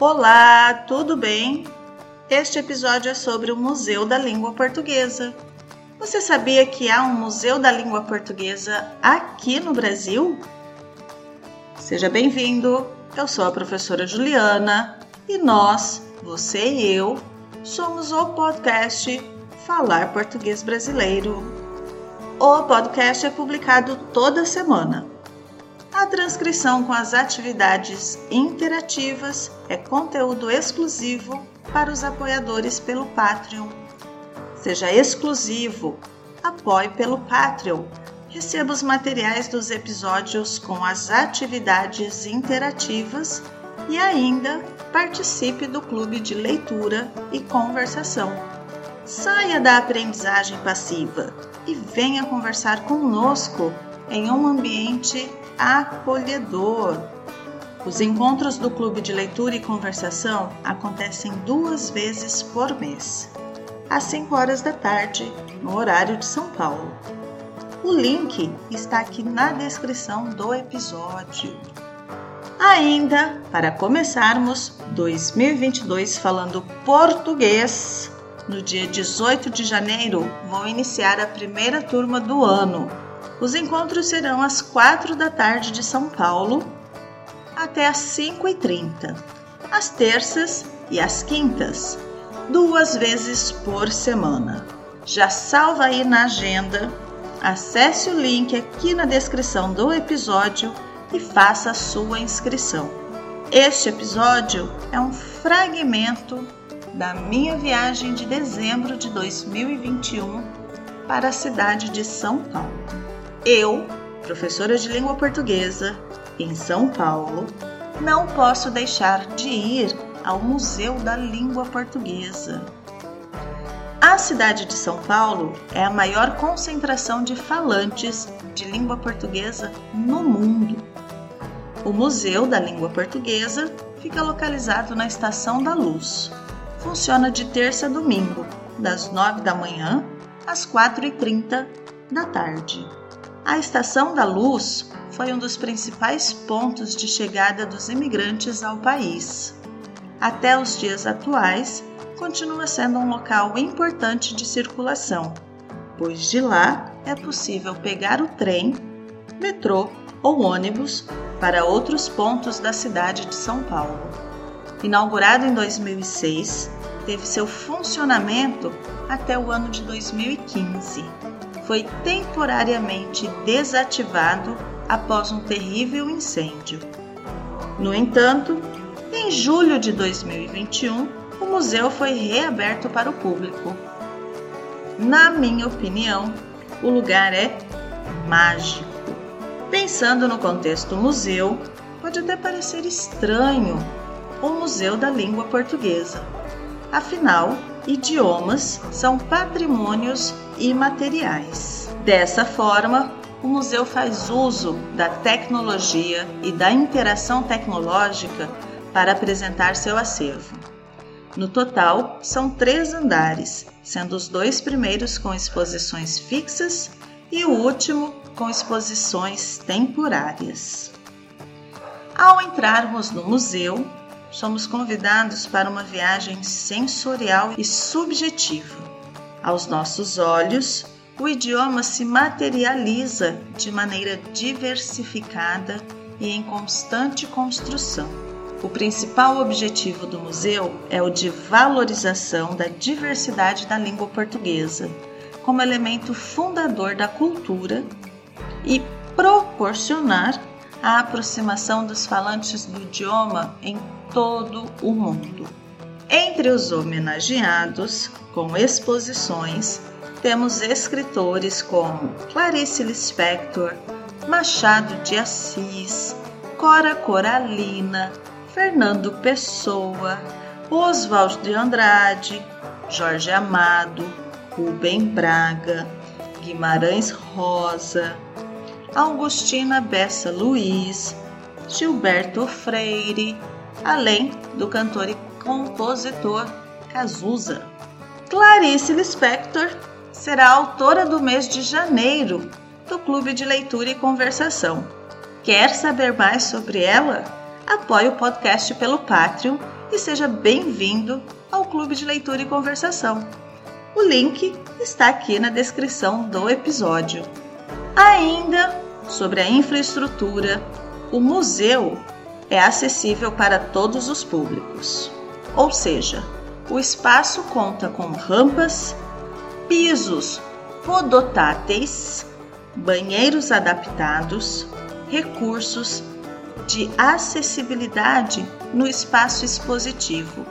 Olá, tudo bem? Este episódio é sobre o Museu da Língua Portuguesa. Você sabia que há um Museu da Língua Portuguesa aqui no Brasil? Seja bem-vindo! Eu sou a professora Juliana e nós, você e eu, somos o podcast Falar Português Brasileiro. O podcast é publicado toda semana. A transcrição com as atividades interativas é conteúdo exclusivo para os apoiadores pelo Patreon. Seja exclusivo, apoie pelo Patreon. Receba os materiais dos episódios com as atividades interativas e ainda participe do clube de leitura e conversação. Saia da aprendizagem passiva e venha conversar conosco em um ambiente acolhedor. Os encontros do Clube de Leitura e Conversação acontecem duas vezes por mês, às 5 horas da tarde, no horário de São Paulo. O link está aqui na descrição do episódio. Ainda, para começarmos 2022 falando português, no dia 18 de janeiro vou iniciar a primeira turma do ano os encontros serão às 4 da tarde de São Paulo até às 5h30, às terças e às quintas, duas vezes por semana. Já salva aí na agenda, acesse o link aqui na descrição do episódio e faça a sua inscrição. Este episódio é um fragmento da minha viagem de dezembro de 2021 para a cidade de São Paulo. Eu, professora de língua portuguesa em São Paulo, não posso deixar de ir ao Museu da Língua Portuguesa. A cidade de São Paulo é a maior concentração de falantes de língua portuguesa no mundo. O Museu da Língua Portuguesa fica localizado na Estação da Luz. Funciona de terça a domingo, das 9 da manhã às 4h30 da tarde. A Estação da Luz foi um dos principais pontos de chegada dos imigrantes ao país. Até os dias atuais, continua sendo um local importante de circulação, pois de lá é possível pegar o trem, metrô ou ônibus para outros pontos da cidade de São Paulo. Inaugurado em 2006, teve seu funcionamento até o ano de 2015 foi temporariamente desativado após um terrível incêndio. No entanto, em julho de 2021, o museu foi reaberto para o público. Na minha opinião, o lugar é mágico. Pensando no contexto museu, pode até parecer estranho o Museu da Língua Portuguesa. Afinal, idiomas são patrimônios imateriais. Dessa forma, o museu faz uso da tecnologia e da interação tecnológica para apresentar seu acervo. No total, são três andares, sendo os dois primeiros com exposições fixas e o último com exposições temporárias. Ao entrarmos no museu, somos convidados para uma viagem sensorial e subjetiva. Aos nossos olhos, o idioma se materializa de maneira diversificada e em constante construção. O principal objetivo do museu é o de valorização da diversidade da língua portuguesa, como elemento fundador da cultura e proporcionar a aproximação dos falantes do idioma em todo o mundo. Entre os homenageados, com exposições, temos escritores como Clarice Lispector, Machado de Assis, Cora Coralina, Fernando Pessoa, Oswald de Andrade, Jorge Amado, Rubem Braga, Guimarães Rosa, Augustina Bessa Luiz, Gilberto Freire, além do cantor e compositor Cazuza. Clarice Lispector será autora do mês de janeiro do Clube de Leitura e Conversação. Quer saber mais sobre ela? apoie o podcast pelo Patreon e seja bem-vindo ao Clube de Leitura e Conversação. O link está aqui na descrição do episódio. Ainda sobre a infraestrutura, o museu é acessível para todos os públicos. Ou seja, o espaço conta com rampas, pisos podotáteis, banheiros adaptados, recursos de acessibilidade no espaço expositivo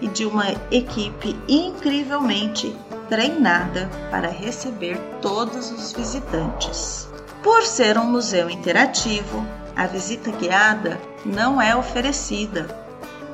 e de uma equipe incrivelmente treinada para receber todos os visitantes. Por ser um museu interativo, a visita guiada não é oferecida.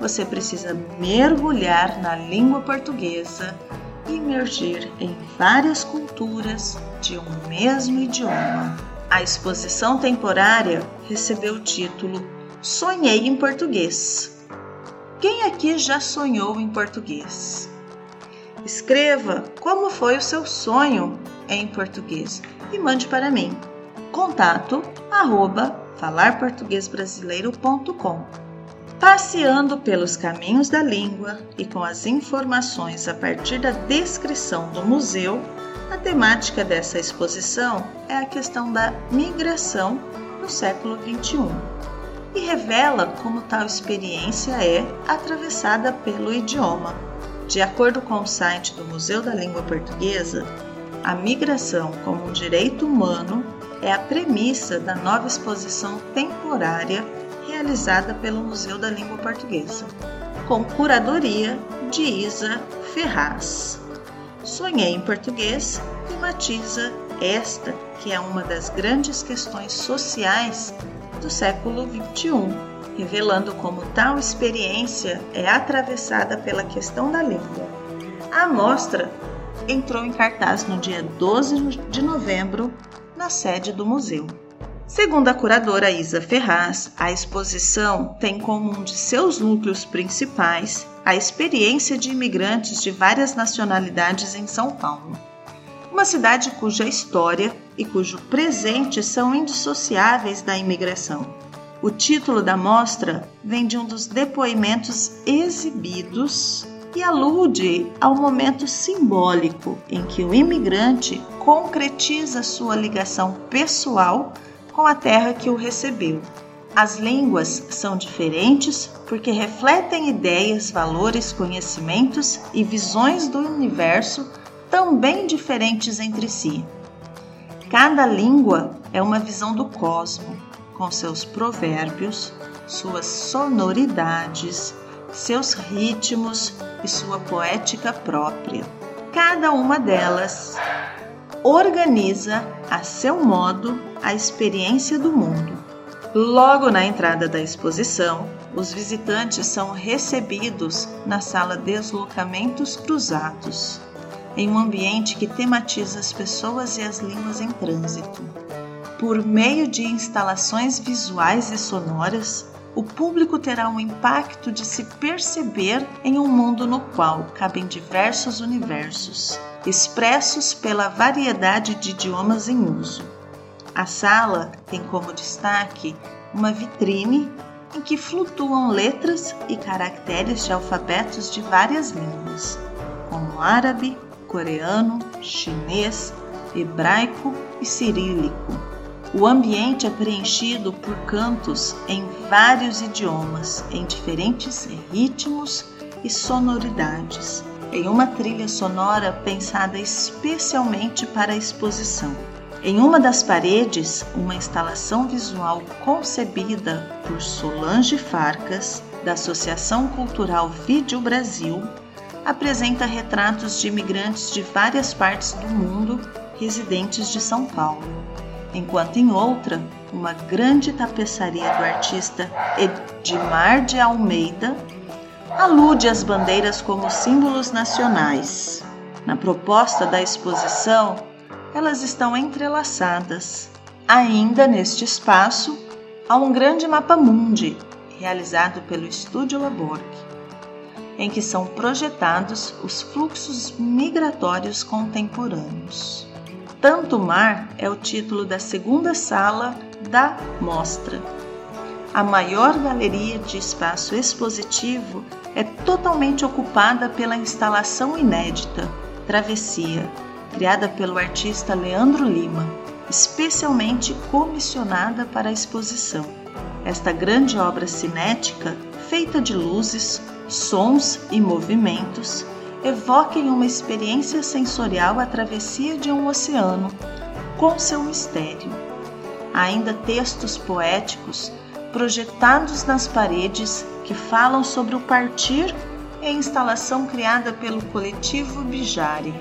Você precisa mergulhar na língua portuguesa e imergir em várias culturas de um mesmo idioma. A exposição temporária recebeu o título Sonhei em Português. Quem aqui já sonhou em português? Escreva como foi o seu sonho em português e mande para mim. Contato arroba falarportuguesbrasileiro.com. Passeando pelos caminhos da língua e com as informações a partir da descrição do museu, a temática dessa exposição é a questão da migração no século XXI e revela como tal experiência é atravessada pelo idioma. De acordo com o site do Museu da Língua Portuguesa, a migração como um direito humano é a premissa da nova exposição temporária realizada pelo Museu da Língua Portuguesa, com curadoria de Isa Ferraz. Sonhei em Português tematiza esta que é uma das grandes questões sociais do século XXI, revelando como tal experiência é atravessada pela questão da língua. A mostra entrou em cartaz no dia 12 de novembro na sede do museu. Segundo a curadora Isa Ferraz, a exposição tem como um de seus núcleos principais a experiência de imigrantes de várias nacionalidades em São Paulo, uma cidade cuja história e cujo presente são indissociáveis da imigração. O título da mostra vem de um dos depoimentos exibidos e alude ao momento simbólico em que o imigrante concretiza sua ligação pessoal com a terra que o recebeu. As línguas são diferentes porque refletem ideias, valores, conhecimentos e visões do universo também diferentes entre si. Cada língua é uma visão do cosmo, com seus provérbios, suas sonoridades, seus ritmos e sua poética própria. Cada uma delas organiza a seu modo a experiência do mundo. Logo na entrada da exposição, os visitantes são recebidos na sala Deslocamentos Cruzados, em um ambiente que tematiza as pessoas e as línguas em trânsito. Por meio de instalações visuais e sonoras, o público terá um impacto de se perceber em um mundo no qual cabem diversos universos, expressos pela variedade de idiomas em uso. A sala tem como destaque uma vitrine em que flutuam letras e caracteres de alfabetos de várias línguas, como árabe, coreano, chinês, hebraico e cirílico o ambiente é preenchido por cantos em vários idiomas, em diferentes ritmos e sonoridades, em uma trilha sonora pensada especialmente para a exposição. Em uma das paredes, uma instalação visual concebida por Solange Farcas, da Associação Cultural Vídeo Brasil, apresenta retratos de imigrantes de várias partes do mundo residentes de São Paulo enquanto em outra, uma grande tapeçaria do artista Edmar de Almeida alude às bandeiras como símbolos nacionais. Na proposta da exposição, elas estão entrelaçadas. Ainda neste espaço, há um grande mapa mundi realizado pelo Estúdio Laborg, em que são projetados os fluxos migratórios contemporâneos. Tanto Mar é o título da segunda sala da mostra. a maior galeria de espaço expositivo é totalmente ocupada pela instalação inédita Travessia, criada pelo artista Leandro Lima, especialmente comissionada para a exposição. Esta grande obra cinética, feita de luzes, sons e movimentos, evoquem uma experiência sensorial a travessia de um oceano, com seu mistério. Há ainda textos poéticos projetados nas paredes que falam sobre o partir e a instalação criada pelo coletivo Bijari.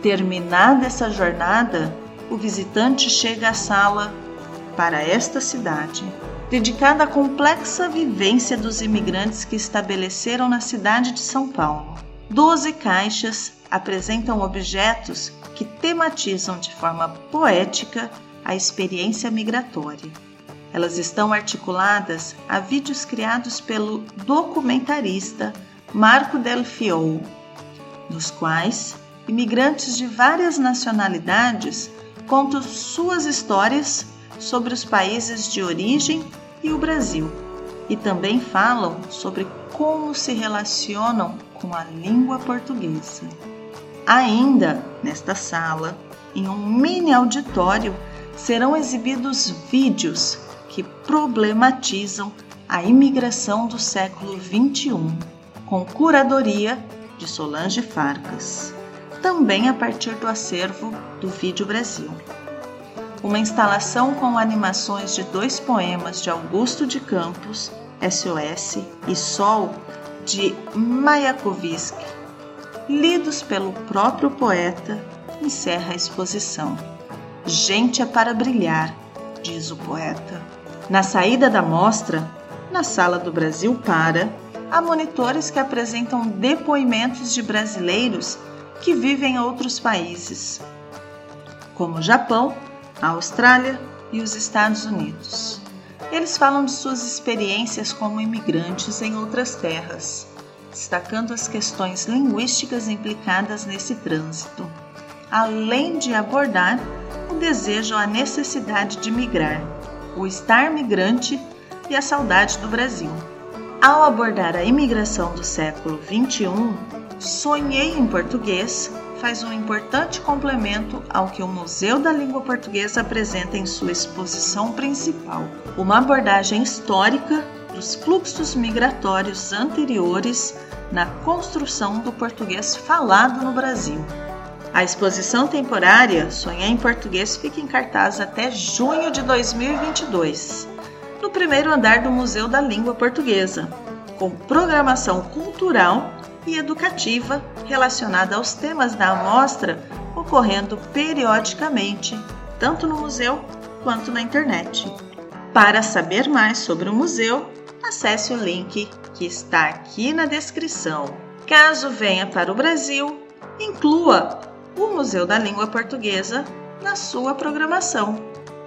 Terminada essa jornada, o visitante chega à sala para esta cidade, dedicada à complexa vivência dos imigrantes que estabeleceram na cidade de São Paulo. Doze caixas apresentam objetos que tematizam de forma poética a experiência migratória. Elas estão articuladas a vídeos criados pelo documentarista Marco Del Fiou, nos quais imigrantes de várias nacionalidades contam suas histórias sobre os países de origem e o Brasil, e também falam sobre como se relacionam com a língua portuguesa. Ainda nesta sala, em um mini auditório, serão exibidos vídeos que problematizam a imigração do século XXI, com curadoria de Solange Farcas, também a partir do acervo do Vídeo Brasil. Uma instalação com animações de dois poemas de Augusto de Campos, SOS e Sol, de Mayakovsky, lidos pelo próprio poeta, encerra a exposição. Gente é para brilhar, diz o poeta. Na saída da mostra, na Sala do Brasil Para, há monitores que apresentam depoimentos de brasileiros que vivem em outros países, como o Japão, a Austrália e os Estados Unidos. Eles falam de suas experiências como imigrantes em outras terras, destacando as questões linguísticas implicadas nesse trânsito, além de abordar o desejo ou a necessidade de migrar o estar migrante e a saudade do Brasil. Ao abordar a imigração do século XXI, Sonhei em Português faz um importante complemento ao que o Museu da Língua Portuguesa apresenta em sua exposição principal, uma abordagem histórica dos fluxos migratórios anteriores na construção do português falado no Brasil. A exposição temporária Sonhar em Português fica em cartaz até junho de 2022, no primeiro andar do Museu da Língua Portuguesa, com programação cultural e educativa relacionada aos temas da amostra ocorrendo periodicamente, tanto no museu quanto na internet. Para saber mais sobre o museu, acesse o link que está aqui na descrição. Caso venha para o Brasil, inclua o Museu da Língua Portuguesa na sua programação.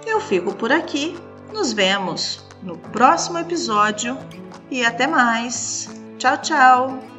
Eu fico por aqui, nos vemos no próximo episódio e até mais. Tchau, tchau!